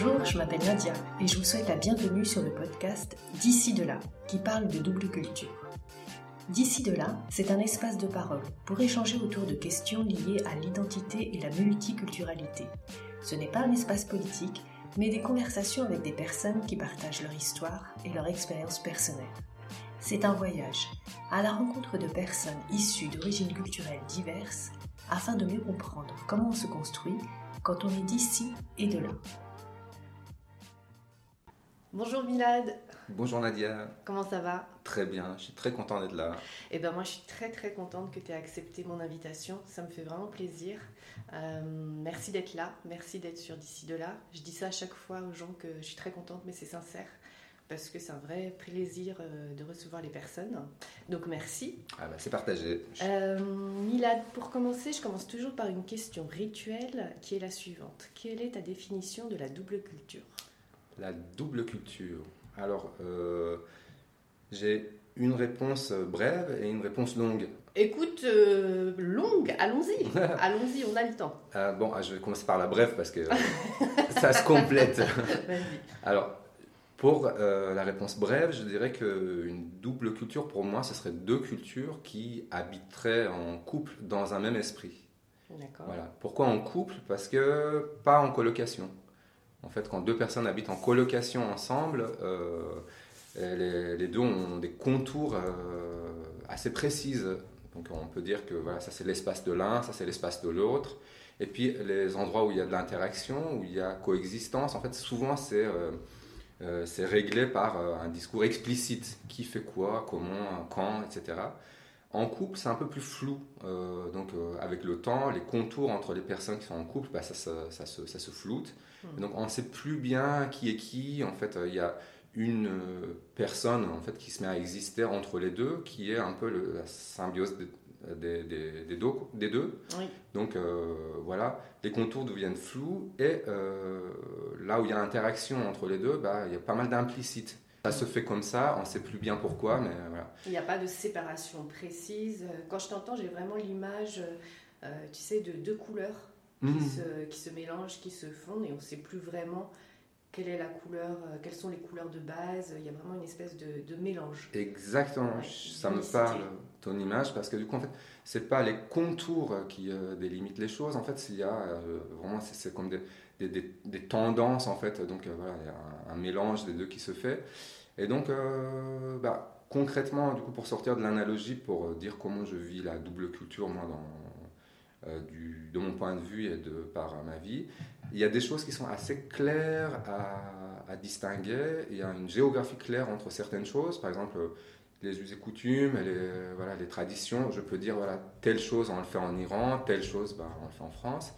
Bonjour, je m'appelle Nadia et je vous souhaite la bienvenue sur le podcast D'ici de là, qui parle de double culture. D'ici de là, c'est un espace de parole pour échanger autour de questions liées à l'identité et la multiculturalité. Ce n'est pas un espace politique, mais des conversations avec des personnes qui partagent leur histoire et leur expérience personnelle. C'est un voyage à la rencontre de personnes issues d'origines culturelles diverses afin de mieux comprendre comment on se construit quand on est d'ici et de là. Bonjour Milad. Bonjour Nadia. Comment ça va? Très bien, je suis très content d'être là. Eh ben moi je suis très très contente que tu aies accepté mon invitation, ça me fait vraiment plaisir. Euh, merci d'être là, merci d'être sur d'ici de là. Je dis ça à chaque fois aux gens que je suis très contente mais c'est sincère parce que c'est un vrai plaisir euh, de recevoir les personnes. Donc merci. Ah bah, c'est partagé. Euh, Milad, pour commencer, je commence toujours par une question rituelle qui est la suivante. Quelle est ta définition de la double culture? La double culture. Alors, euh, j'ai une réponse brève et une réponse longue. Écoute, longue, allons-y. allons-y, on a le temps. bon, ah, je vais commencer par la brève parce que ça se complète. Alors, pour euh, la réponse brève, je dirais qu'une double culture, pour moi, ce serait deux cultures qui habiteraient en couple dans un même esprit. D'accord. Voilà. Pourquoi en couple? Parce que pas en colocation. En fait, quand deux personnes habitent en colocation ensemble, euh, les, deux ont des contours euh, assez précises. Donc on peut dire que voilà, ça c'est l'espace de l'un, ça c'est l'espace de l'autre. Et puis les endroits où il y a de l'interaction, où il y a coexistence, en fait souvent c'est euh, réglé par un discours explicite. Qui fait quoi, comment, quand, etc. En couple, c'est un peu plus flou. Donc, avec le temps, les contours entre les personnes qui sont en couple, bah, ça, ça, se, ça, se, floute. Hmm. donc, on ne sait plus bien qui est qui. En fait, il y a une personne en fait, qui se met à exister entre les deux, qui est un peu le, la symbiose des, des, deux, des deux. Donc euh, voilà, les contours deviennent flous et euh, là où il y a interaction entre les deux, bah, il y a pas mal d'implicites. Ça se fait comme ça, on ne sait plus bien pourquoi, mais voilà. Il n'y a pas de séparation précise. Quand je t'entends, j'ai vraiment l'image, euh, tu sais, de deux couleurs qui, mmh. se, qui se mélangent, qui se fondent et on ne sait plus vraiment quelle est la couleur, quelles sont les couleurs de base. Il y a vraiment une espèce de, de mélange. Exactement, ça me parle ton image parce que du coup en fait c'est pas les contours qui euh, délimitent les choses en fait il y a euh, vraiment c'est comme des, des, des, tendances en fait donc euh, voilà il y a un, mélange des deux qui se fait et donc bah, concrètement du coup pour sortir de l'analogie pour dire comment je vis la double culture moi dans du, de mon point de vue et de par ma vie il y a des choses qui sont assez claires à, à distinguer il y a une géographie claire entre certaines choses par exemple les us et coutumes, les, voilà, les traditions. Je peux dire, voilà, telle chose, on le fait en Iran, telle chose, bah, on le fait en France.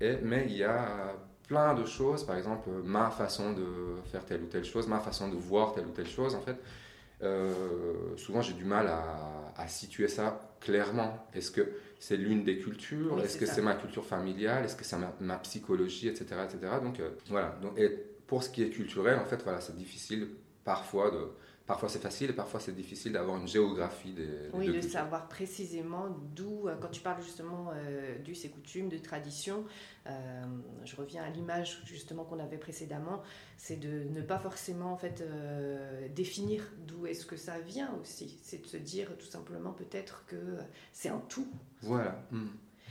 Et, mais il y a plein de choses, par exemple, ma façon de faire telle ou telle chose, ma façon de voir telle ou telle chose, en fait. Euh, souvent, j'ai du mal à, situer ça clairement. Est-ce que c'est l'une des cultures? Est-ce que c'est ma culture familiale? Est-ce que c'est ma, psychologie, etc., etc. Donc, euh, voilà. Donc, et pour ce qui est culturel, en fait, voilà, c'est difficile parfois de parfois c'est facile et parfois c'est difficile d'avoir une géographie des, Oui, de savoir précisément d'où, euh, quand tu parles justement euh, d'us et coutumes, de tradition, euh, je reviens à l'image justement qu'on avait précédemment, c'est de ne pas forcément en fait définir d'où est-ce que ça vient aussi, c'est de se dire tout simplement peut-être que c'est un tout. Voilà, hmm.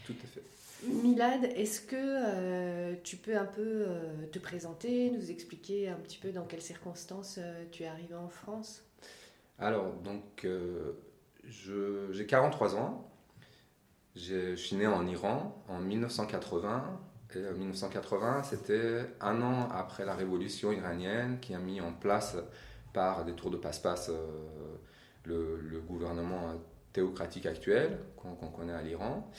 tout à fait. Milad, est-ce que euh, tu peux un peu euh, te présenter, nous expliquer un petit peu dans quelles circonstances euh, tu es arrivé en France? Alors, donc, j'ai 43 ans. Je suis né en Iran en 1980. Et 1980, c'était un an après la révolution iranienne qui a mis en place par des tours de passe-passe le, gouvernement théocratique actuel qu'on connaît à l'Iran.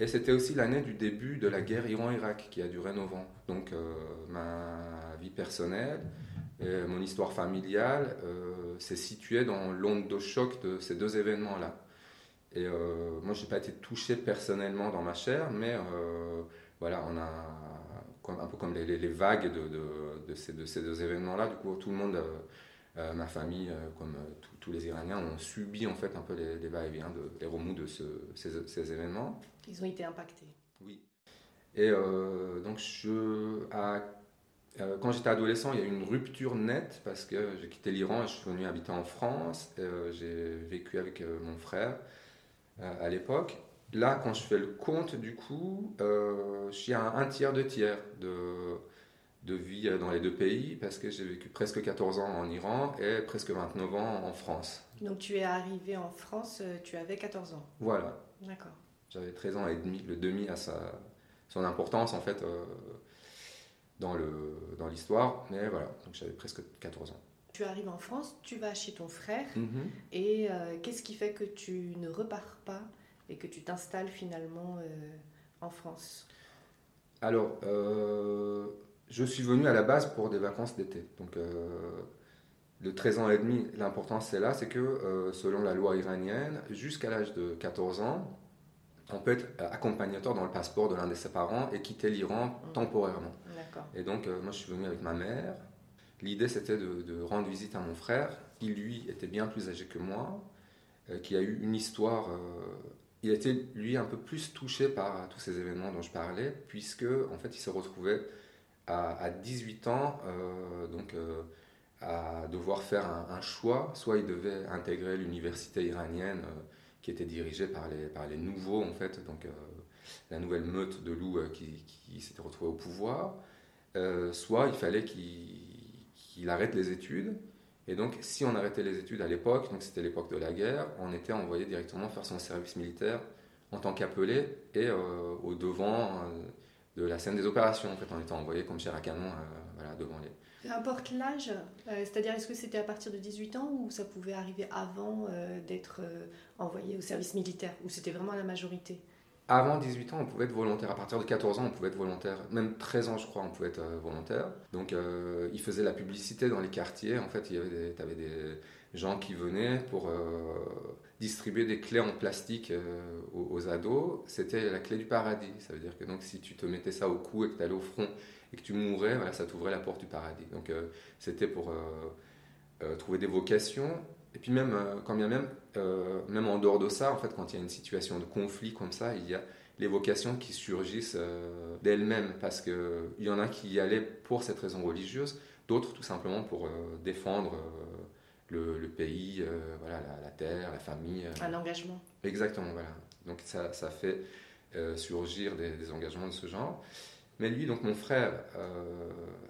Et c'était aussi l'année du début de la guerre Iran-Irak qui a duré 9 ans. Donc euh, ma vie personnelle et mon histoire familiale euh, s'est située dans l'onde de choc de ces deux événements-là. Et euh, moi, je n'ai pas été touché personnellement dans ma chair, mais voilà, on a un peu comme les, vagues de, ces, de, ces, deux événements-là. Du coup, tout le monde, ma famille, comme tous les Iraniens, ont subi en fait un peu les, va-et-vient, les remous de ces, ces événements. Ils ont été impactés. Oui. Et euh, donc, je, à Euh, quand j'étais adolescent, il y a eu une rupture nette parce que j'ai quitté l'Iran et je suis venu habiter en France. j'ai vécu avec mon frère à l'époque. Là, quand je fais le compte, du coup, je suis à un tiers, de tiers de, de vie dans les deux pays parce que j'ai vécu presque 14 ans en Iran et presque 29 ans en France. Donc tu es arrivé en France, tu avais 14 ans Voilà. D'accord. J'avais 13 ans et demi. Le demi a sa, son importance en fait euh, dans, l'histoire, mais voilà, donc j'avais presque 14 ans. Tu arrives en France, tu vas chez ton frère, Mhm. et euh, qu'est-ce qui fait que tu ne repars pas et que tu t'installes finalement euh, en France? Alors, euh, je suis venu à la base pour des vacances d'été. Donc, euh, de 13 ans et demi, l'importance c'est là, c'est que euh, selon la loi iranienne, jusqu'à l'âge de 14 ans, on peut être accompagnateur dans le passeport de l'un de ses parents et quitter l'Iran Mhm. temporairement. Et donc, euh, moi, je suis venu avec ma mère. L'idée, c'était de, de rendre visite à mon frère, qui, lui, était bien plus âgé que moi, euh, qui a eu une histoire. euh, il été, lui, un peu plus touché par tous ces événements dont je parlais, puisque, en fait, il se retrouvait à, à 18 ans, euh, donc, euh, à devoir faire un, choix. Soit il devait intégrer l'université iranienne, euh, qui était dirigée par les, par les nouveaux, en fait, donc la nouvelle meute de loups qui, s'était retrouvée au pouvoir. Soit il fallait qu'il arrête les études. Et donc, si on arrêtait les études à l'époque, donc c'était l'époque de la guerre, on était envoyé directement faire son service militaire en tant qu'appelé et au devant de la scène des opérations. En fait, on était envoyé comme chair à canon euh, voilà, devant les. Peu importe l'âge, euh, c'est-à-dire est-ce que c'était à partir de 18 ans ou ça pouvait arriver avant euh, d'être envoyé au service militaire ou c'était vraiment la majorité? Avant 18 ans, on pouvait être volontaire. À partir de 14 ans, on pouvait être volontaire. Même 13 ans, je crois, on pouvait être volontaire. Donc, euh, ils faisaient la publicité dans les quartiers. En fait, il y avait des, t'avais des gens qui venaient pour euh, distribuer des clés en plastique euh, aux, ados. C'était la clé du paradis. Ça veut dire que donc, si tu te mettais ça au cou et que tu allais au front et que tu mourais, ça t'ouvrait la porte du paradis. Donc, euh, c'était pour euh, trouver des vocations. Et puis même, quand bien même, même en dehors de ça, en fait, quand il y a une situation de conflit comme ça, il y a les vocations qui surgissent d'elles-mêmes, parce qu'il y en a qui y allaient pour cette raison religieuse, d'autres tout simplement pour défendre le, le pays, euh, voilà, la, la terre, la famille. euh. Un engagement Exactement, voilà. Donc ça, ça fait euh, surgir des, des engagements de ce genre. Mais lui, donc mon frère,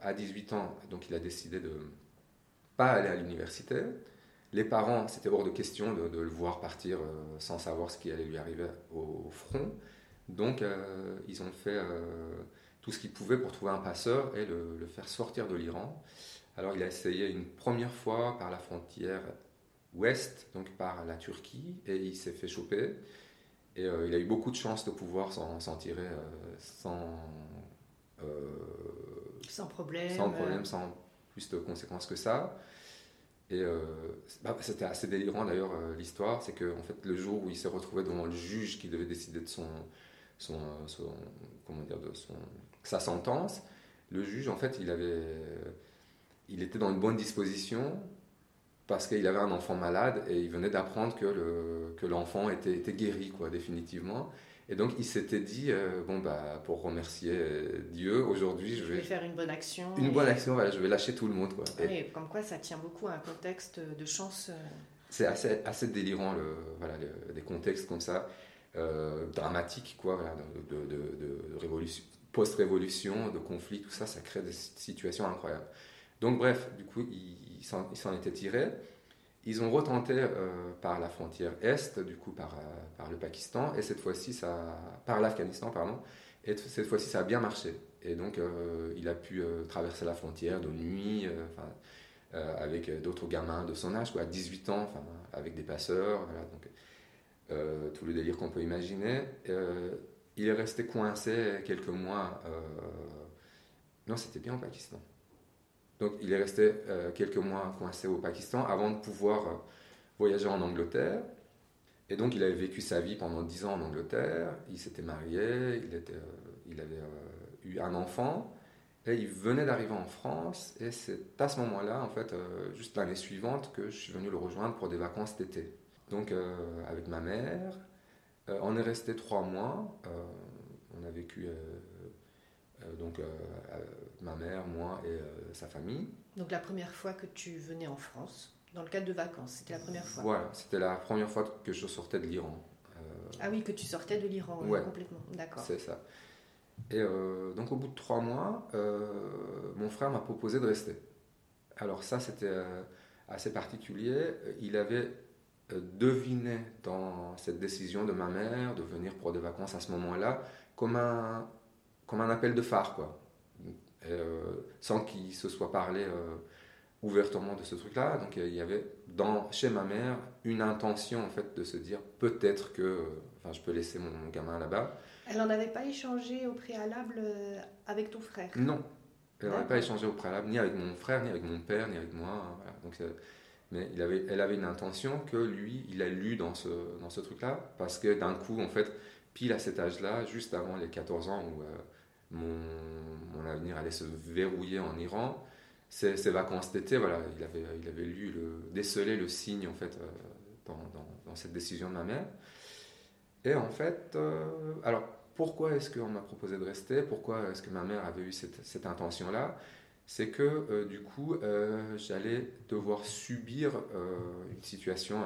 à 18 ans, donc il a décidé de pas aller à l'université. Les parents, c'était hors de question de, de le voir partir sans savoir ce qui allait lui arriver au, au front. Donc ils ont fait tout ce qu'ils pouvaient pour trouver un passeur et le, le faire sortir de l'Iran. Alors il a essayé une première fois par la frontière ouest, donc par la Turquie, et il s'est fait choper. Et euh, il a eu beaucoup de chance de pouvoir s'en tirer euh, sans, euh, sans problème. sans problème, sans plus de conséquences que ça. Et bah, c'était assez délirant d'ailleurs l'histoire, c'est que en fait le jour où il s'est retrouvé devant le juge qui devait décider de son, son, son- comment dire, de son, sa sentence, le juge en fait il avait, il était dans une bonne disposition parce qu'il avait un enfant malade et il venait d'apprendre que le, que l'enfant était, était guéri quoi définitivement. Et donc il s'était dit euh, bon bah pour remercier euh, Dieu aujourd'hui je Je vais vais faire une bonne action. une et- bonne action, voilà, je vais lâcher tout le monde. Quoi. Et Oui, comme quoi ça tient beaucoup à un contexte de chance. euh, C'est assez, assez délirant, le, voilà, le- des contextes comme ça, euh, dramatiques, quoi, voilà, de, de, de- de révolution, post-révolution, de conflit, tout ça, ça crée des situations incroyables. Donc bref, du coup, ils s'en étaient tirés. Ils ont retenté euh, par la frontière est, du coup par, euh, par le Pakistan, et cette fois-ci, ça, par l'Afghanistan, pardon, et cette fois-ci, ça a bien marché. Et donc, euh, il a pu traverser la frontière de nuit, avec d'autres gamins de son âge, quoi, à 18 ans, avec des passeurs, voilà, donc, tout le délire qu'on peut imaginer. Il est resté coincé quelques mois. non, c'était bien au Pakistan. Donc, il est resté euh, quelques mois coincé au Pakistan avant de pouvoir euh, voyager en Angleterre. Et donc, il avait vécu sa vie pendant 10 ans en Angleterre. Il s'était marié, il, euh, avait eu un enfant. Et il venait d'arriver en France. Et c'est à ce moment-là, en fait, juste l'année suivante, que je suis venu le rejoindre pour des vacances d'été. Donc, avec ma mère, on est resté trois mois. On a vécu donc ma mère, moi et sa famille. Donc la première fois que tu venais en France, dans le cadre de vacances, c'était la première fois Voilà, c'était la première fois que je sortais de l'Iran. ah oui, que tu sortais de l'Iran, ouais, complètement, d'accord. C'est ça. Et donc au bout de trois mois, mon frère m'a proposé de rester. Alors ça, c'était assez particulier. Il avait deviné dans cette décision de ma mère de venir pour des vacances à ce moment-là comme un, comme un appel de phare, quoi. Euh, sans qu'il se soit parlé euh, ouvertement de ce truc-là. Donc il y avait dans, chez ma mère une intention en fait de se dire peut-être que enfin, je peux laisser mon, gamin là-bas. Elle n'en avait pas échangé au préalable euh, avec ton frère? Non, elle n'avait pas échangé au préalable ni avec mon frère, ni avec mon père, ni avec moi. Voilà. Donc, mais il avait, elle avait une intention que lui, il a lu dans ce, dans ce truc-là, parce que d'un coup, en fait, pile à cet âge-là, juste avant les 14 ans où mon, avenir allait se verrouiller en Iran. Ces, vacances d'été, voilà, il avait, il avait lu, décelé le signe en fait euh, dans, cette décision de ma mère. Et en fait, euh, alors pourquoi est-ce qu'on m'a proposé de rester? Pourquoi est-ce que ma mère avait eu cette, cette intention-là? C'est que euh, du coup, j'allais devoir subir une situation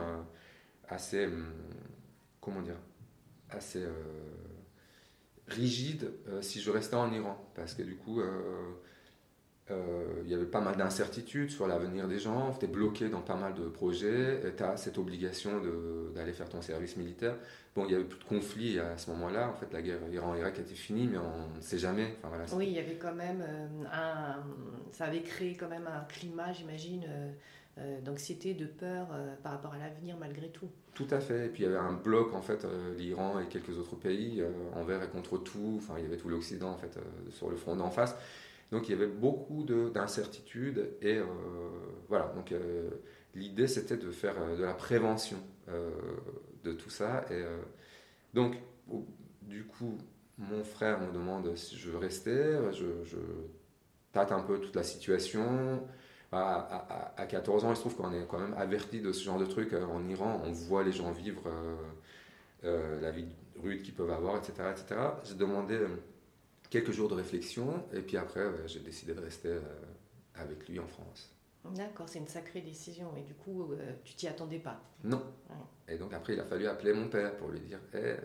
assez, hum, comment dire, assez rigide euh, si je restais en Iran. Parce que du coup, euh, euh, il y avait pas mal d'incertitudes sur l'avenir des gens, tu es bloqué dans pas mal de projets, tu as cette obligation d'aller faire ton service militaire. Bon, il y avait plus de conflits à ce moment-là, en fait la guerre Iran-Irak était finie, mais on ne sait jamais. Enfin, voilà, oui, il y avait quand même un... Ça avait créé quand même un climat, j'imagine, d'anxiété, de peur euh, par rapport à l'avenir malgré tout. Tout à fait. Et puis il y avait un bloc, en fait, euh, l'Iran et quelques autres pays, envers et contre tout. Enfin, il y avait tout l'Occident, en fait, sur le front d'en face. Donc il y avait beaucoup d'incertitudes. Et voilà, donc l'idée, c'était de faire de la prévention de tout ça. Et donc, du coup, mon frère me demande si je veux rester. Je tâte un peu toute la situation à, 14 ans, il se trouve qu'on est quand même averti de ce genre de trucs. Euh, en Iran, on voit les gens vivre euh, euh, la vie rude qu'ils peuvent avoir, etc. etc. J'ai demandé quelques jours de réflexion et puis après, j'ai décidé de rester avec lui en France. D'accord, c'est une sacrée décision et du coup, tu t'y attendais pas Non. Et donc après, il a fallu appeler mon père pour lui dire hey,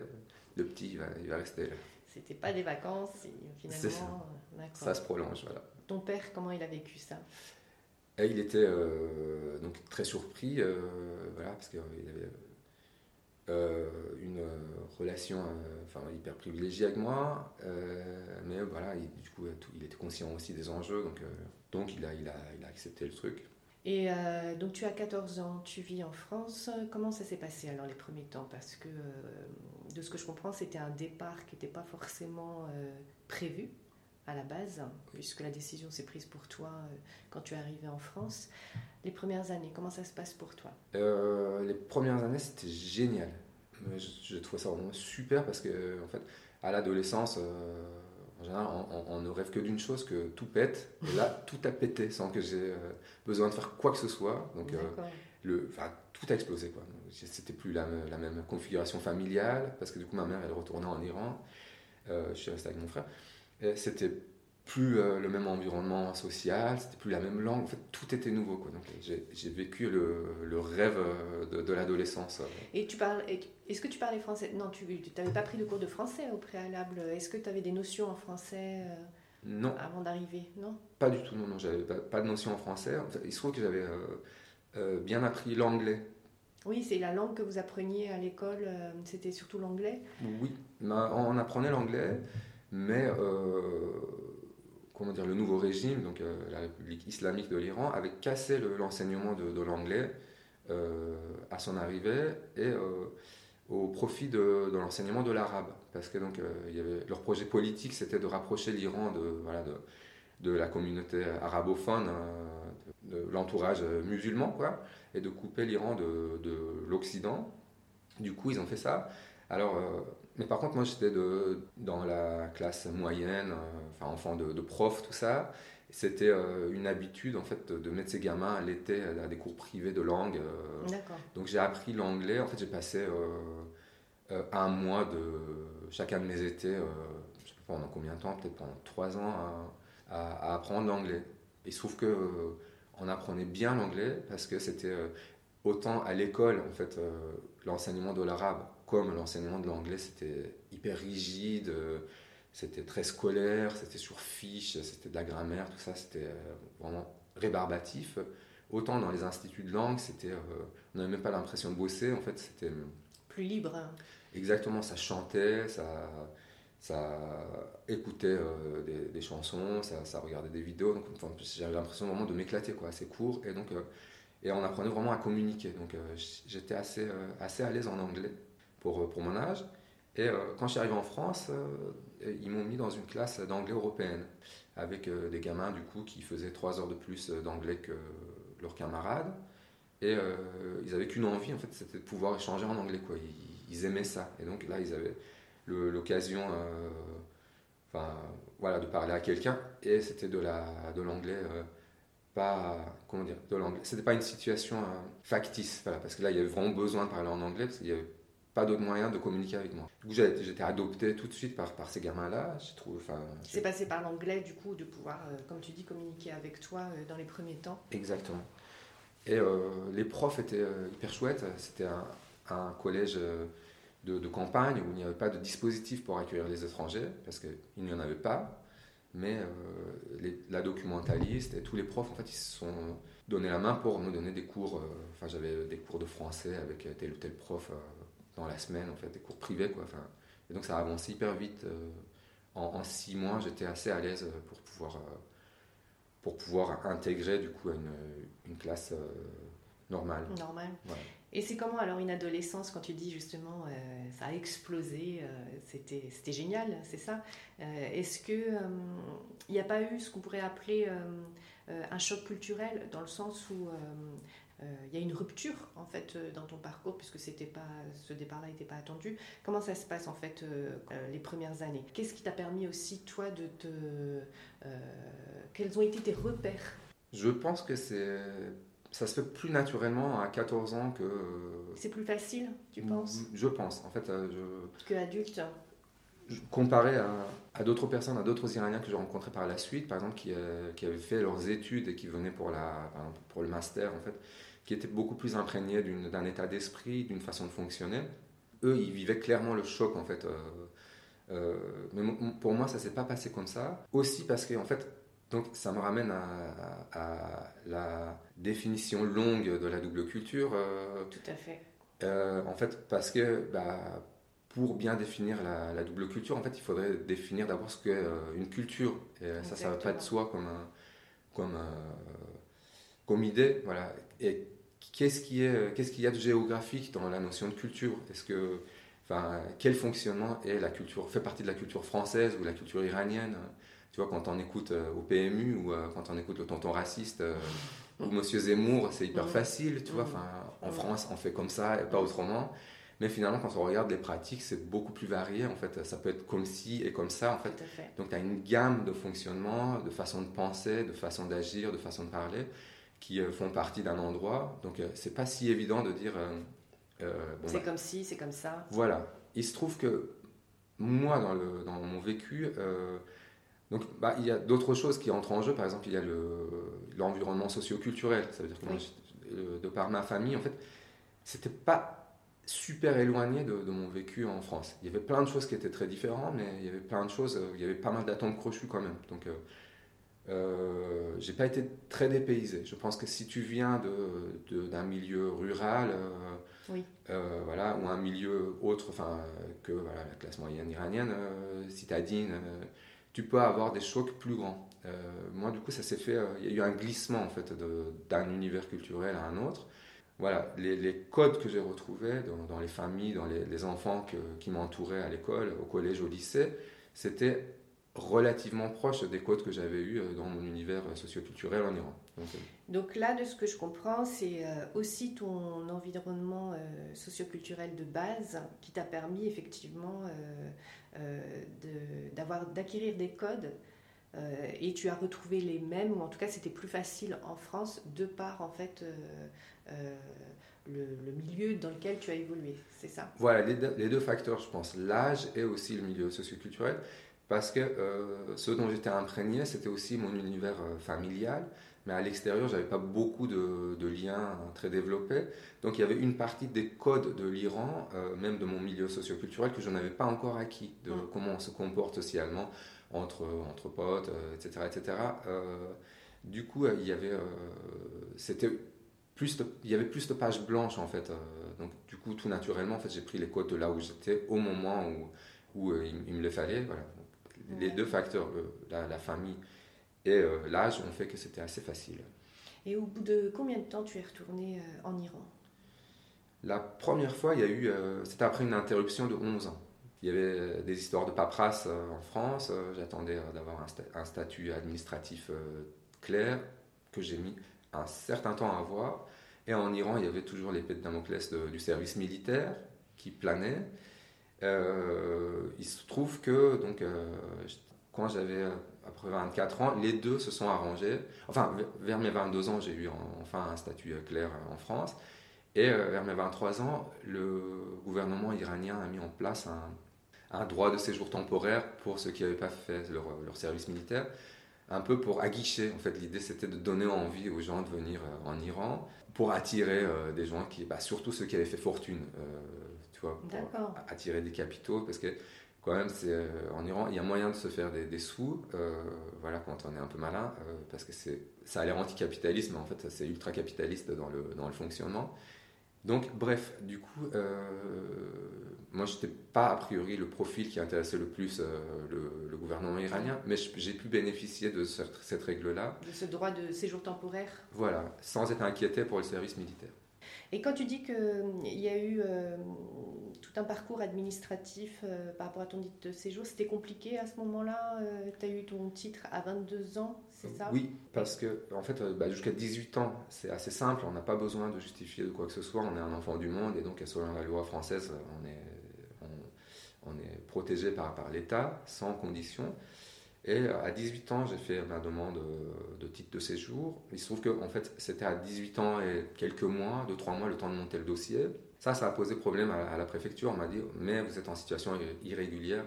le petit, il va, il va rester. C'était pas des vacances, finalement. Ça. ça se prolonge, voilà. Ton père, comment il a vécu ça? Et il était euh, donc très surpris, euh, voilà, parce qu'il avait euh, une relation enfin, hyper privilégiée avec moi, mais voilà, du coup, il était conscient aussi des enjeux, donc, donc il, a, il, a, il a accepté le truc. Et donc tu as 14 ans, tu vis en France. Comment ça s'est passé alors les premiers temps? Parce que de ce que je comprends, c'était un départ qui n'était pas forcément prévu à la base, puisque la décision s'est prise pour toi euh, quand tu es arrivé en France. Les premières années, comment ça se passe pour toi? Euh, Les premières années, c'était génial. Je, je trouvais ça vraiment super parce que, en fait, à l'adolescence, euh, en général, on, ne rêve que d'une chose, que tout pète. Et là, tout a pété sans que j'ai besoin de faire quoi que ce soit. Donc, le, tout a explosé. Quoi. C'était plus la, la, même configuration familiale parce que du coup, ma mère, elle retournait en Iran. je suis resté avec mon frère c'était plus euh, le même environnement social, c'était plus la même langue, en fait tout était nouveau. Quoi. Donc j'ai vécu le, le, rêve euh, de, l'adolescence. Et tu parles, est-ce que tu parlais français? Non, tu n'avais pas pris de cours de français au préalable. Est-ce que tu avais des notions en français euh, non. avant d'arriver? Non? Pas du tout, non, non, j'avais pas, de notions en français. il se trouve que j'avais bien appris l'anglais. Oui, c'est la langue que vous appreniez à l'école, c'était surtout l'anglais Oui, on apprenait l'anglais mais euh, comment dire, le nouveau régime, donc euh, la République islamique de l'Iran, avait cassé l'enseignement de, l'anglais euh, à son arrivée et au profit de, l'enseignement de l'arabe. Parce que donc, leur projet politique, c'était de rapprocher l'Iran de, voilà, de, la communauté arabophone, de, l'entourage musulman, quoi, et de couper l'Iran de, de l'Occident. Du coup, ils ont fait ça. Alors, mais par contre, moi, j'étais dans la classe moyenne, euh, enfin, enfant de, prof, tout ça. C'était euh, une habitude, en fait, de mettre ces gamins à l'été à des cours privés de langue. Euh. donc, j'ai appris l'anglais. En fait, j'ai passé un mois de chacun de mes étés, je sais pendant combien de temps Peut-être pendant trois ans à, apprendre l'anglais. Il se trouve que on apprenait bien l'anglais parce que c'était autant à l'école, en fait, l'enseignement de l'arabe comme l'enseignement de l'anglais, c'était hyper rigide, c'était très scolaire, c'était sur fiche, c'était de la grammaire, tout ça, c'était vraiment rébarbatif. Autant dans les instituts de langue, c'était, on n'avait même pas l'impression de bosser, en fait, c'était plus libre. Hein. Exactement, ça chantait, ça, ça écoutait euh, des, chansons, ça, ça, regardait des vidéos. Donc, j'avais l'impression vraiment de m'éclater, quoi, assez court. Et donc, euh, et on apprenait vraiment à communiquer. Donc, euh, j'étais assez, assez à l'aise en anglais pour, pour mon âge. Et quand je suis arrivé en France, ils m'ont mis dans une classe d'anglais européenne avec des gamins du coup qui faisaient trois heures de plus d'anglais que leurs camarades. Et ils avaient qu'une envie, en fait, c'était de pouvoir échanger en anglais. Quoi. ils aimaient ça. Et donc là, ils avaient l'occasion euh, voilà, de parler à quelqu'un et c'était de l'anglais. De euh, pas comment dire de l'anglais c'était pas une situation euh, factice voilà, parce que là il y avait vraiment besoin de parler en anglais pas d'autre moyen de communiquer avec moi. Du coup, j'étais adopté tout de suite par, par ces gamins-là. C'est passé par l'anglais, du coup, de pouvoir, comme tu dis, communiquer avec toi dans les premiers temps. Exactement. Et les profs étaient hyper chouettes. C'était un, un, collège de, campagne où il n'y avait pas de dispositif pour accueillir les étrangers, parce qu'il n'y en avait pas. Mais euh, la documentaliste et tous les profs, en fait, ils se sont donné la main pour nous donner des cours. Euh, enfin, j'avais des cours de français avec tel ou tel prof euh, dans la semaine, en fait, des cours privés, quoi. Enfin, et donc ça a avancé hyper vite. En, six mois, j'étais assez à l'aise pour pouvoir, pour pouvoir intégrer du coup une, une classe normale. Normale. Et c'est comment alors une adolescence quand tu dis justement euh, ça a explosé, euh, c'était génial, c'est ça? Euh, Est-ce qu'il n'y a pas eu ce qu'on pourrait appeler un choc culturel dans le sens où il y a une rupture en fait dans ton parcours puisque c'était pas ce départ-là n'était pas attendu. Comment ça se passe en fait les premières années? Qu'est-ce qui t'a permis aussi toi de te quels ont été tes repères? Je pense que c'est ça se fait plus naturellement à 14 ans que. C'est plus facile, tu penses? Je pense. En fait, euh, je. Que adulte Comparé à, à d'autres personnes, à d'autres Iraniens que j'ai rencontrés par la suite, par exemple, qui, euh, qui, avaient fait leurs études et qui venaient pour, la, pour le master, en fait, qui étaient beaucoup plus imprégnés d'un état d'esprit, d'une façon de fonctionner. Eux, ils vivaient clairement le choc, en fait. Euh, mais pour moi, ça s'est pas passé comme ça. Aussi parce que, en fait, donc ça me ramène à, la définition longue de la double culture. Euh, Tout à fait. Euh, en fait, parce que bah, pour bien définir la, double culture, en fait, il faudrait définir d'abord ce qu'est euh, une culture. Et ça, ça ne va pas être soi comme, comme, comme idée. Voilà. Et qu'est-ce qu'il y a de géographique dans la notion de culture? Est-ce que, enfin, quel fonctionnement est la culture fait partie de la culture française ou la culture iranienne? Tu vois, quand on écoute euh, au PMU ou euh, quand on écoute le tonton raciste euh, ou Monsieur Zemmour, c'est hyper facile, tu vois. Enfin, en France, on fait comme ça et pas autrement. Mais finalement, quand on regarde les pratiques, c'est beaucoup plus varié. En fait, ça peut être comme ci et comme ça. En fait. Donc, tu as une gamme de fonctionnement, de façon de penser, de façon d'agir, de façon de parler, qui font partie d'un endroit. Donc, c'est pas si évident de dire. c'est bah comme ci, c'est comme ça. Voilà. Il se trouve que moi, dans, le, dans mon vécu, donc, bah, il y a d'autres choses qui entrent en jeu. Par exemple, il y a l'environnement socio-culturel. Ça veut dire que de par ma famille, en fait, c'était pas super éloigné de, mon vécu en France. Il y avait plein de choses qui étaient très différentes, mais il y avait plein de choses, euh, il y avait pas mal d'atomes crochus quand même. Donc, euh, euh, j'ai pas été très dépaysé. Je pense que si tu viens d'un milieu rural, euh, voilà, ou un milieu autre, enfin que voilà, la classe moyenne iranienne, citadine tu peux avoir des chocs plus grands. Euh, moi, du coup, ça s'est fait. Euh, il y a eu un glissement en fait d'un univers culturel à un autre. Voilà, les, codes que j'ai retrouvés dans, les familles, dans les, enfants qui m'entouraient à l'école, au collège, au lycée, c'était relativement proche des codes que j'avais eus euh, dans mon univers socioculturel en Iran. Donc, là, de ce que je comprends, c'est aussi ton environnement socioculturel de base qui t'a permis effectivement euh, d'avoir d'acquérir des codes euh, et tu as retrouvé les mêmes ou en tout cas c'était plus facile en France de par en fait euh, le, milieu dans lequel tu as évolué, c'est ça? Voilà, les deux, les deux, facteurs, je pense, l'âge et aussi le milieu socioculturel. Parce que ce dont j'étais imprégné, c'était aussi mon univers familial, mais à l'extérieur, j'avais pas beaucoup de, de, liens très développés. Donc il y avait une partie des codes de l'Iran, même de mon milieu socioculturel, que je n'avais pas encore acquis, de mm. comment on se comporte socialement entre, entre potes, etc. etc. du coup, il y avait, c'était plus il y avait plus de pages blanches en fait. donc du coup, tout naturellement, en fait, j'ai pris les codes de là où j'étais au moment où, où il, me le fallait. Voilà les deux facteurs, la, famille et euh, l'âge, ont fait que c'était assez facile. Et au bout de combien de temps tu es retourné euh, en Iran? La première fois, il y a eu, euh, c'était après une interruption de 11 ans. Il y avait des histoires de paperasse en France. J'attendais d'avoir un, statut administratif clair que j'ai mis un certain temps à avoir. Et en Iran, il y avait toujours l'épée de Damoclès du service militaire qui planait. Euh, il se trouve que donc, euh, quand j'avais après 24 ans, les deux se sont arrangés. Enfin, vers mes 22 ans, j'ai eu enfin un statut euh, clair en France. Et vers mes 23 ans, le gouvernement iranien a mis en place un, droit de séjour temporaire pour ceux qui n'avaient pas fait leur, service militaire, un peu pour aguicher. En fait, l'idée c'était de donner envie aux gens de venir en Iran pour attirer des gens qui, bah, surtout ceux qui avaient fait fortune pour attirer des capitaux, parce que quand même, c'est euh, en Iran, il y a moyen de se faire des, sous, euh, voilà, quand on est un peu malin, euh, parce que c'est, ça a l'air anticapitaliste, mais en fait, c'est ultra capitaliste dans le, dans le fonctionnement. Donc, bref, du coup, moi, je n'étais pas a priori le profil qui intéressait le plus le, gouvernement iranien, mais j'ai pu bénéficier de cette, cette règle-là. De ce droit de séjour temporaire Voilà, sans être inquiété pour le service militaire. Et quand tu dis qu'il y a eu tout un parcours administratif euh, par rapport à ton titre de séjour. C'était compliqué à ce moment-là euh, Tu as eu ton titre à 22 ans, Oui, parce que en fait, euh, bah, jusqu'à 18 ans, c'est assez simple. On n'a pas besoin de justifier de quoi que ce soit. On est un enfant du monde et donc, selon la loi française, on est, on, est protégé par, par l'État sans condition. Et à 18 ans, j'ai fait ma demande de titre de séjour. Il se trouve que en fait, c'était à 18 ans et quelques mois, 2-3 mois, le temps de monter le dossier. Ça, ça a posé problème à, la préfecture. On m'a dit, mais vous êtes en situation irrégulière.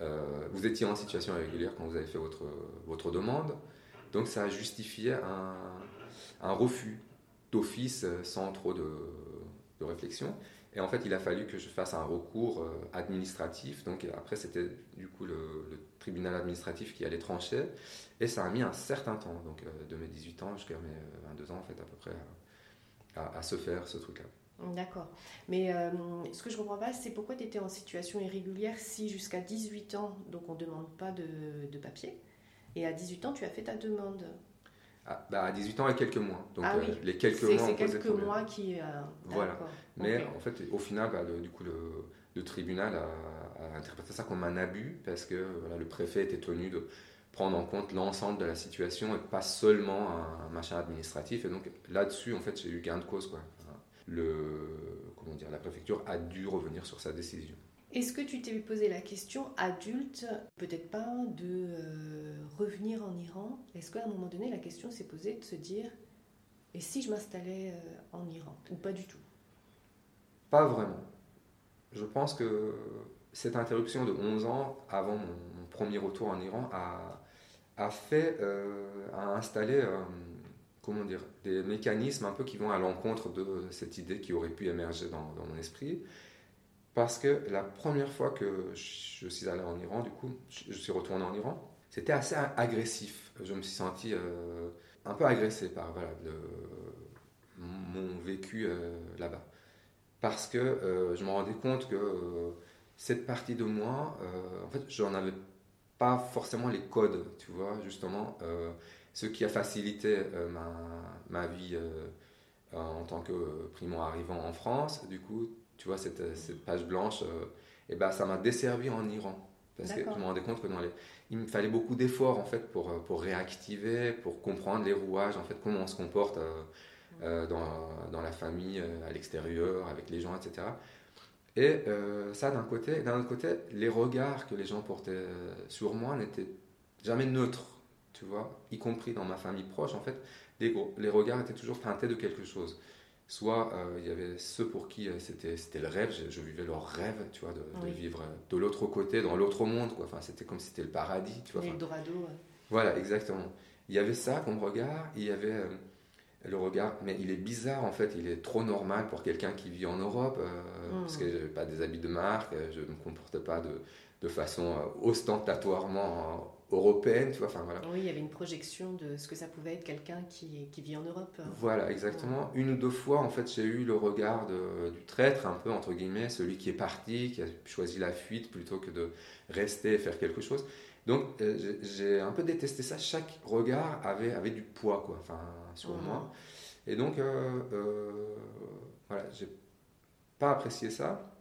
Euh, vous étiez en situation irrégulière quand vous avez fait votre, votre demande. Donc ça a justifié un, un refus d'office sans trop de, réflexion. Et en fait, il a fallu que je fasse un recours euh, administratif. Donc après, c'était du coup le, tribunal administratif qui allait trancher. Et ça a mis un certain temps, donc euh, de mes 18 ans jusqu'à mes 22 ans, en fait, à peu près, à, se faire ce truc-là. D'accord. Mais euh, ce que je ne comprends pas, c'est pourquoi tu étais en situation irrégulière si jusqu'à 18 ans, donc on ne demande pas de, de, papier, et à 18 ans, tu as fait ta demande ah, bah à 18 ans et quelques mois. Donc ah, oui. Euh, les quelques mois. C'est quelques mois qui. Euh, voilà. Mais en fait, au final, bah, du coup, le, le tribunal a, interprété ça comme un abus parce que voilà, le préfet était tenu de prendre en compte l'ensemble de la situation et pas seulement un, un machin administratif. Et donc là-dessus, en fait, j'ai eu gain de cause. Quoi le, comment dire, la préfecture a dû revenir sur sa décision. Est-ce que tu t'es posé la question, adulte, peut-être pas, de euh, revenir en Iran? Est-ce qu'à un moment donné, la question s'est posée de se dire, et si je m'installais euh, en Iran? Ou pas du tout? Pas vraiment. Je pense que cette interruption de 11 ans avant mon, premier retour en Iran a, fait, euh, a installé comment dire, des mécanismes un peu qui vont à l'encontre de cette idée qui aurait pu émerger dans, mon esprit. Parce que la première fois que je suis allé en Iran, du coup, je suis retourné en Iran, c'était assez agressif. Je me suis senti euh, un peu agressé par voilà, mon vécu euh, là-bas. Parce que euh, je me rendais compte que cette partie de moi, en fait, je n'en avais pas forcément les codes, tu vois, justement ce qui a facilité ma, ma, vie en tant que primo arrivant en France. Du coup, tu vois, cette, cette page blanche, et euh, eh ben, ça m'a desservi en Iran. Parce que je me rendais compte que dans les... il me fallait beaucoup d'efforts en fait pour, pour réactiver, pour comprendre les rouages, en fait, comment on se comporte dans, dans, la famille, à l'extérieur, avec les gens, etc. Et ça d'un côté. D'un autre côté, les regards que les gens portaient sur moi n'étaient jamais neutres tu vois, y compris dans ma famille proche, en fait, les, les regards étaient toujours teintés de quelque chose. Soit il y avait ceux pour qui c'était, c'était le rêve, je, vivais leur rêve, tu vois, de, vivre de l'autre côté, dans l'autre monde, quoi. Enfin, c'était comme si c'était le paradis, tu vois. Voilà, exactement. Il y avait ça comme regard, il y avait le regard, mais il est bizarre en fait, il est trop normal pour quelqu'un qui vit en Europe, mmh. parce que je n'ai pas des habits de marque, je ne me comporte pas de, de façon ostentatoirement européenne, tu vois. Enfin, voilà. Oui, il y avait une projection de ce que ça pouvait être quelqu'un qui, qui, vit en Europe. Voilà, exactement. Une ou deux fois, en fait, j'ai eu le regard du traître, un peu, entre guillemets, celui qui est parti, qui a choisi la fuite plutôt que de rester et faire quelque chose. Donc, euh, j'ai un peu détesté ça. Chaque regard avait, avait du poids, quoi, enfin, sur moi. Et donc, euh, euh, voilà, j'ai pas apprécié ça.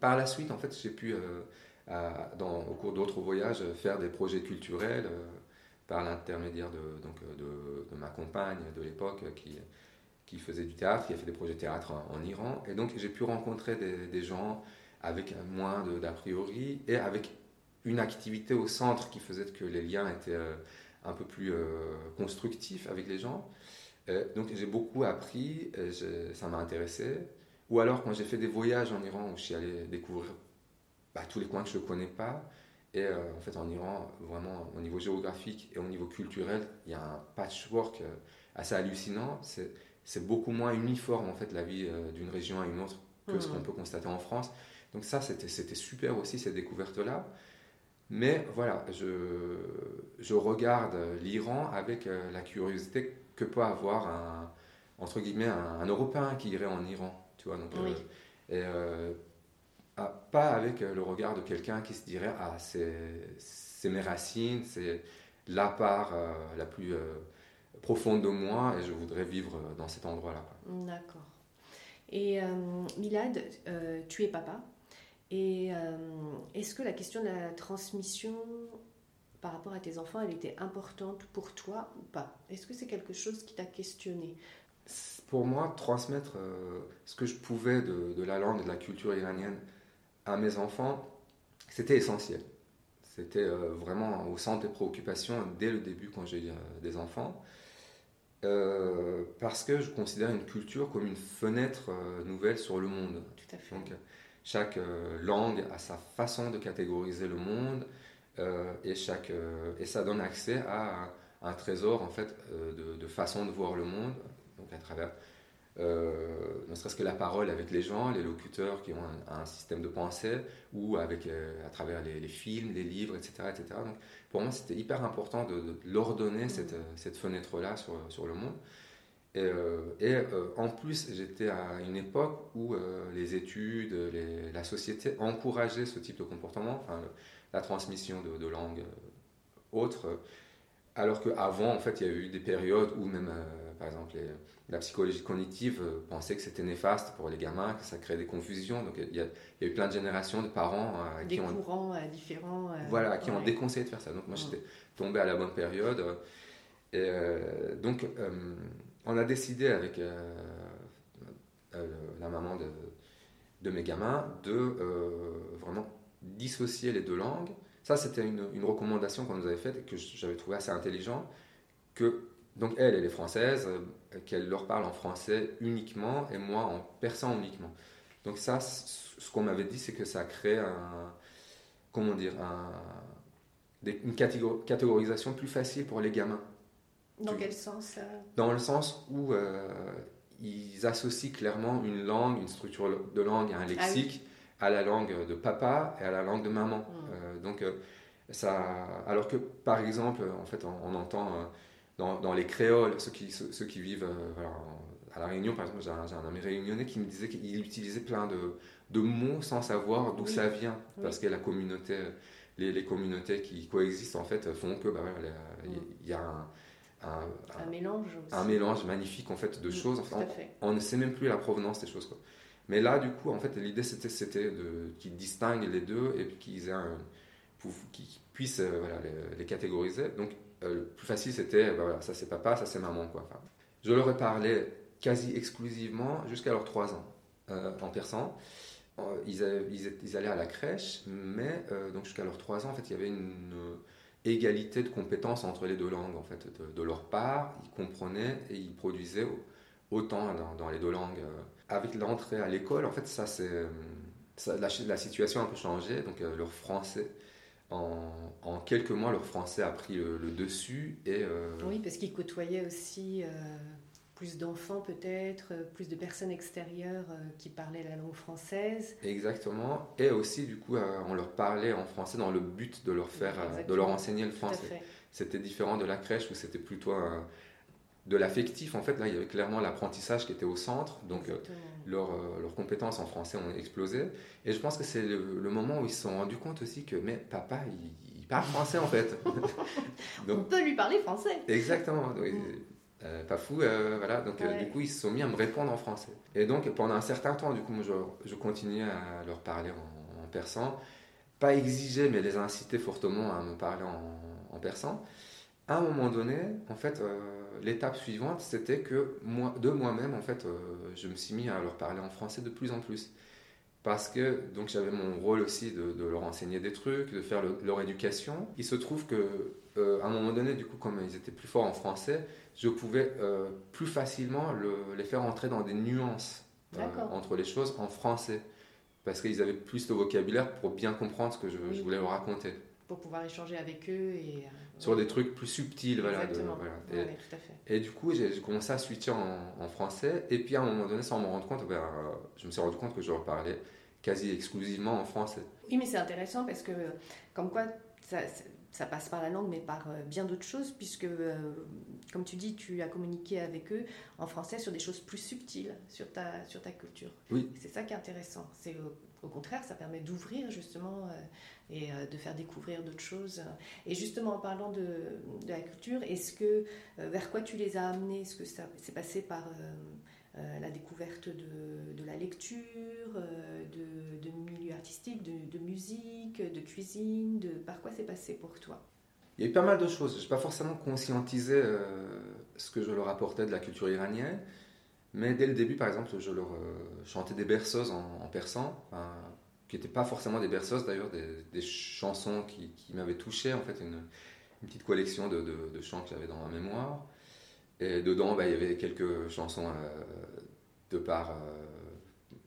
Par la suite, en fait, j'ai pu euh, au cours d'autres voyages, faire des projets culturels euh, par l'intermédiaire de, donc, de, de, ma compagne de l'époque qui, qui faisait du théâtre, qui a fait des projets de théâtre en, Iran. Et donc j'ai pu rencontrer des, des gens avec moins d'a priori et avec une activité au centre qui faisait que les liens étaient euh, un peu plus euh, constructifs avec les gens. donc j'ai beaucoup appris, ça m'a intéressé. Ou alors quand j'ai fait des voyages en Iran où je suis allé découvrir bah, tous les coins que je ne connais pas. Et euh, en fait, en Iran, vraiment, au niveau géographique et au niveau culturel, il y a un patchwork euh, assez hallucinant. C'est beaucoup moins uniforme, en fait, la vie euh, d'une région à une autre que ce mmh. qu'on peut constater en France. Donc ça, c'était super aussi, ces découvertes-là. Mais voilà, je, je regarde l'Iran avec la curiosité que peut avoir un, entre guillemets, un, Européen qui irait en Iran. Tu vois, donc, et, ah, pas avec euh, le regard de quelqu'un qui se dirait Ah, c'est mes racines, c'est la part euh, la plus euh, profonde de moi et je voudrais vivre dans cet endroit-là. D'accord. Et Milad, tu es papa. Et est-ce que la question de la transmission par rapport à tes enfants, elle était importante pour toi ou pas? Est-ce que c'est quelque chose qui t'a questionné? Pour moi, transmettre ce que je pouvais de, de, la langue et de la culture iranienne à mes enfants, c'était essentiel. C'était euh, vraiment au centre des préoccupations dès le début quand j'ai eu euh, des enfants. Euh, parce que je considère une culture comme une fenêtre nouvelle sur le monde. Tout à fait. Donc, chaque langue a sa façon de catégoriser le monde et, chaque, et ça donne accès à, un trésor en fait de, de, façon de voir le monde, donc à travers euh, ne serait-ce que la parole avec les gens, les locuteurs qui ont un, système de pensée, ou avec, euh, à travers les, films, les livres, etc. etc. Donc, pour moi, c'était hyper important de, leur donner cette, cette fenêtre-là sur, sur, le monde. Et, euh, en plus, j'étais à une époque où les études, la société encourageaient ce type de comportement, la transmission de, de langues autres, alors qu'avant, en fait, il y a eu des périodes où même, par exemple, les, la psychologie cognitive euh, pensait que c'était néfaste pour les gamins, que ça créait des confusions. Donc il y, a, eu plein de générations de parents euh, qui ont, courants euh, différents. voilà, qui ont déconseillé de faire ça. Donc moi j'étais tombé à la bonne période. Et, donc on a décidé avec la maman de, de, mes gamins de vraiment dissocier les deux langues. Ça c'était une, une recommandation qu'on nous avait faite et que j'avais trouvé assez intelligent. Que donc elle, elle est française, euh, qu'elle leur parle en français uniquement et moi en persan uniquement. Donc ça, ce qu'on m'avait dit, c'est que ça crée un, comment dire, un, une catégorisation plus facile pour les gamins. Dans quel sens euh? Dans le sens où euh, ils associent clairement une langue, une structure de langue, un ah lexique à la langue de papa et à la langue de maman. Mmh. donc ça, alors que par exemple, en fait, on entend dans, les créoles, ceux qui, ceux, qui vivent euh, à La Réunion, par exemple, j'ai un, ami réunionnais qui me disait qu'il utilisait plein de, de, mots sans savoir d'où ça vient, parce que la communauté, les, les, communautés qui coexistent en fait font que bah, il y a un, un, mélange un mélange magnifique en fait de choses. on, ne sait même plus la provenance des choses. Quoi. Mais là, du coup, en fait, l'idée c'était, c'était qu'ils distinguent les deux et qu'ils puissent euh, les, catégoriser. Donc, euh, le plus facile, c'était, bah voilà, ça c'est papa, ça c'est maman. Quoi. je leur ai parlé quasi exclusivement jusqu'à leurs 3 ans euh, en persan. Ils, ils, allaient à la crèche, mais donc jusqu'à leurs 3 ans, en fait, il y avait une égalité de compétences entre les deux langues. En fait, de, leur part, ils comprenaient et ils produisaient autant dans, les deux langues. Avec l'entrée à l'école, en fait, ça c'est la, la, situation a un peu changé. Donc leur français en, quelques mois, leur français a pris le, dessus. Et, euh, Oui, parce qu'ils côtoyaient aussi euh, plus d'enfants peut-être, euh, plus de personnes extérieures qui parlaient la langue française. Exactement. Et aussi, du coup, on leur parlait en français dans le but de leur faire, de leur enseigner le français. C'était différent de la crèche où c'était plutôt de l'affectif. En fait, là, il y avait clairement l'apprentissage qui était au centre. Donc, leurs compétences en français ont explosé. Et je pense que c'est le, moment où ils se sont rendus compte aussi que, mais papa, il, parle français en fait. Donc, On peut lui parler français. Exactement. Euh, pas fou, euh, voilà. Donc, euh, du coup, ils se sont mis à me répondre en français. Et donc, pendant un certain temps, du coup, je, je continuais à leur parler en, persan. Pas exiger, mais les inciter fortement à me parler en, en persan. À un moment donné, en fait, l'étape suivante, c'était que moi, de moi-même, en fait, je me suis mis à leur parler en français de plus en plus parce que donc j'avais mon rôle aussi de, leur enseigner des trucs, de faire leur éducation. Il se trouve que euh, à un moment donné, du coup, comme ils étaient plus forts en français, je pouvais euh, plus facilement les faire entrer dans des nuances euh, entre les choses en français, parce qu'ils avaient plus de vocabulaire pour bien comprendre ce que je, voulais leur raconter. Pour pouvoir échanger avec eux et sur des trucs plus subtils, voilà. et, tout à fait. et, du coup, j'ai commencé à switcher en, français, et puis à un moment donné, sans m'en rendre compte, ben, je me suis rendu compte que je leur parlais quasi exclusivement en français. Oui, mais c'est intéressant parce que, comme quoi, ça, ça, passe par la langue, mais par euh, bien d'autres choses, puisque, euh, comme tu dis, tu as communiqué avec eux en français sur des choses plus subtiles sur ta, sur ta culture. Oui. C'est ça qui est intéressant. C'est au, contraire, ça permet d'ouvrir justement euh, et de faire découvrir d'autres choses. Et justement, en parlant de, la culture, est-ce que vers quoi tu les as amenés? Est-ce que ça s'est passé par euh, la découverte de, la lecture, euh, de, de, milieu artistique, de, musique, de cuisine, par quoi c'est passé pour toi? Il y a eu pas mal de choses. Je n'ai pas forcément conscientisé euh, ce que je leur apportais de la culture iranienne, mais dès le début, par exemple, je leur chantais des berceuses en, persan, qui n'étaient pas forcément des berceuses d'ailleurs, des, chansons qui, m'avaient touché, en fait, une, petite collection de, de chants que j'avais dans ma mémoire. Et dedans, bah, il y avait quelques chansons euh, de par euh,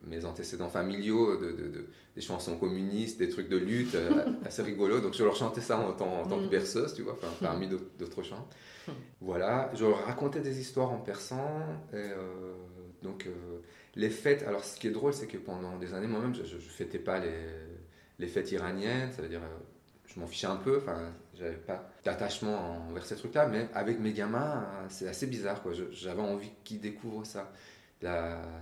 mes antécédents familiaux, de, des chansons communistes, des trucs de lutte euh, assez rigolos. Donc je leur chantais ça en, tant, en tant que mm. berceuse, tu vois, parmi d'autres chants. Voilà, je leur racontais des histoires en persan. Et, donc les fêtes, alors ce qui est drôle, c'est que pendant des années, moi-même, je ne fêtais pas les, les, fêtes iraniennes, ça veut dire je m'en fichais un peu. Enfin, j'avais pas d'attachement envers ces trucs-là, mais avec mes gamins, c'est assez bizarre. Quoi. J'avais envie qu'ils découvrent ça.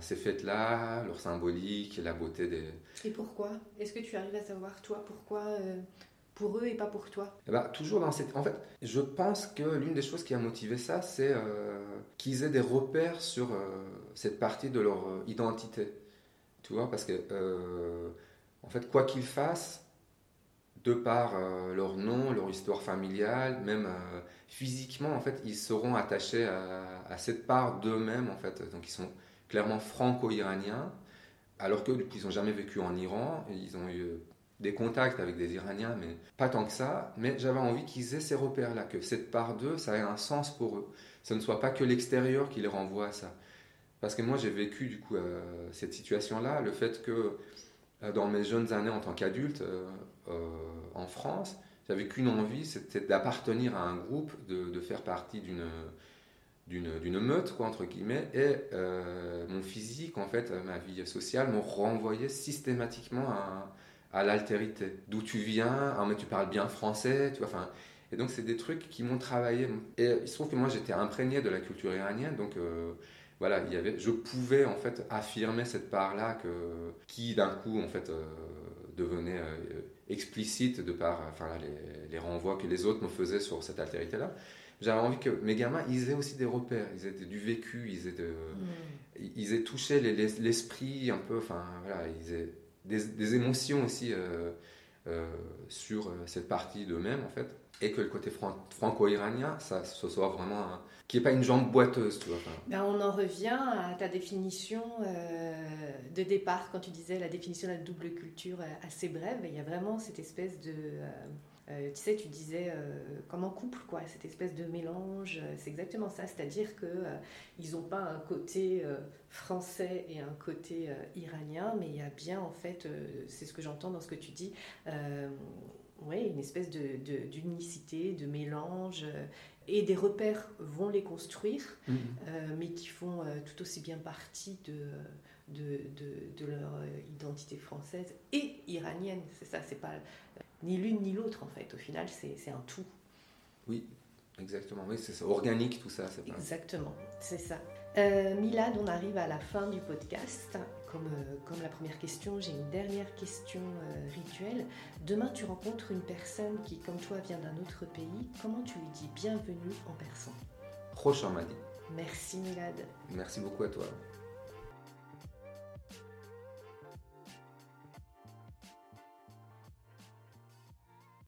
Ces fêtes-là, leur symbolique, la beauté des. Et pourquoi? Est-ce que tu arrives à savoir, toi, pourquoi euh, pour eux et pas pour toi? Ben, Toujours dans cette. En fait, je pense que l'une des choses qui a motivé ça, c'est euh, qu'ils aient des repères sur euh, cette partie de leur identité. Tu vois, parce que, en fait, quoi qu'ils fassent, de par euh, leur nom, leur histoire familiale, même euh, physiquement, en fait, ils seront attachés à, cette part d'eux-mêmes, en fait. Donc, ils sont clairement franco-iraniens, alors que ils n'ont jamais vécu en Iran, et ils ont eu des contacts avec des Iraniens, mais pas tant que ça. Mais j'avais envie qu'ils aient ces repères-là, que cette part d'eux, ça ait un sens pour eux. Ce ne soit pas que l'extérieur qui les renvoie à ça. Parce que moi, j'ai vécu, du coup, euh, cette situation-là, le fait que dans mes jeunes années en tant qu'adulte, euh, en France, j'avais qu'une envie, c'était d'appartenir à un groupe, de, faire partie d'une d'une meute, quoi, entre guillemets, et euh, mon physique, en fait, ma vie sociale, me renvoyait systématiquement à, l'altérité. D'où tu viens, ah, mais tu parles bien français, tu vois, enfin... Et donc, c'est des trucs qui m'ont travaillé. Et il se trouve que moi, j'étais imprégné de la culture iranienne, donc... Euh, voilà, il y avait, je pouvais en fait affirmer cette part-là que, qui d'un coup en fait devenait explicite de par enfin, les, les, renvois que les autres me faisaient sur cette altérité-là. J'avais envie que mes gamins, ils aient aussi des repères, ils aient du vécu, ils aient, de, mm. ils aient touché l'esprit un peu, enfin voilà, ils aient des, des émotions aussi euh, euh, sur cette partie d'eux-mêmes en fait et que le côté franco-iranien, ça, ce soit vraiment qui n'est pas une jambe boiteuse, tu vois. Ben, on en revient à ta définition euh, de départ quand tu disais la définition de la double culture euh, assez brève. Il y a vraiment cette espèce de, euh, tu sais, tu disais comme en couple, quoi, cette espèce de mélange, c'est exactement ça. C'est-à-dire que ils n'ont pas un côté français et un côté iranien, mais il y a bien, en fait, c'est ce que j'entends dans ce que tu dis, oui, une espèce d'unicité, de, de, mélange, et des repères vont les construire, mhm. mais qui font tout aussi bien partie de de, de, leur euh, identité française et iranienne. C'est ça, c'est pas ni l'une ni l'autre en fait. Au final, c'est un tout. Oui, exactement. Oui, c'est organique tout ça. Exactement, c'est ça. Euh, Milad, on arrive à la fin du podcast. Comme, euh, comme la première question, j'ai une dernière question rituelle. Demain, tu rencontres une personne qui, comme toi, vient d'un autre pays. Comment tu lui dis bienvenue en persan? Roche Merci Milad. Merci beaucoup à toi.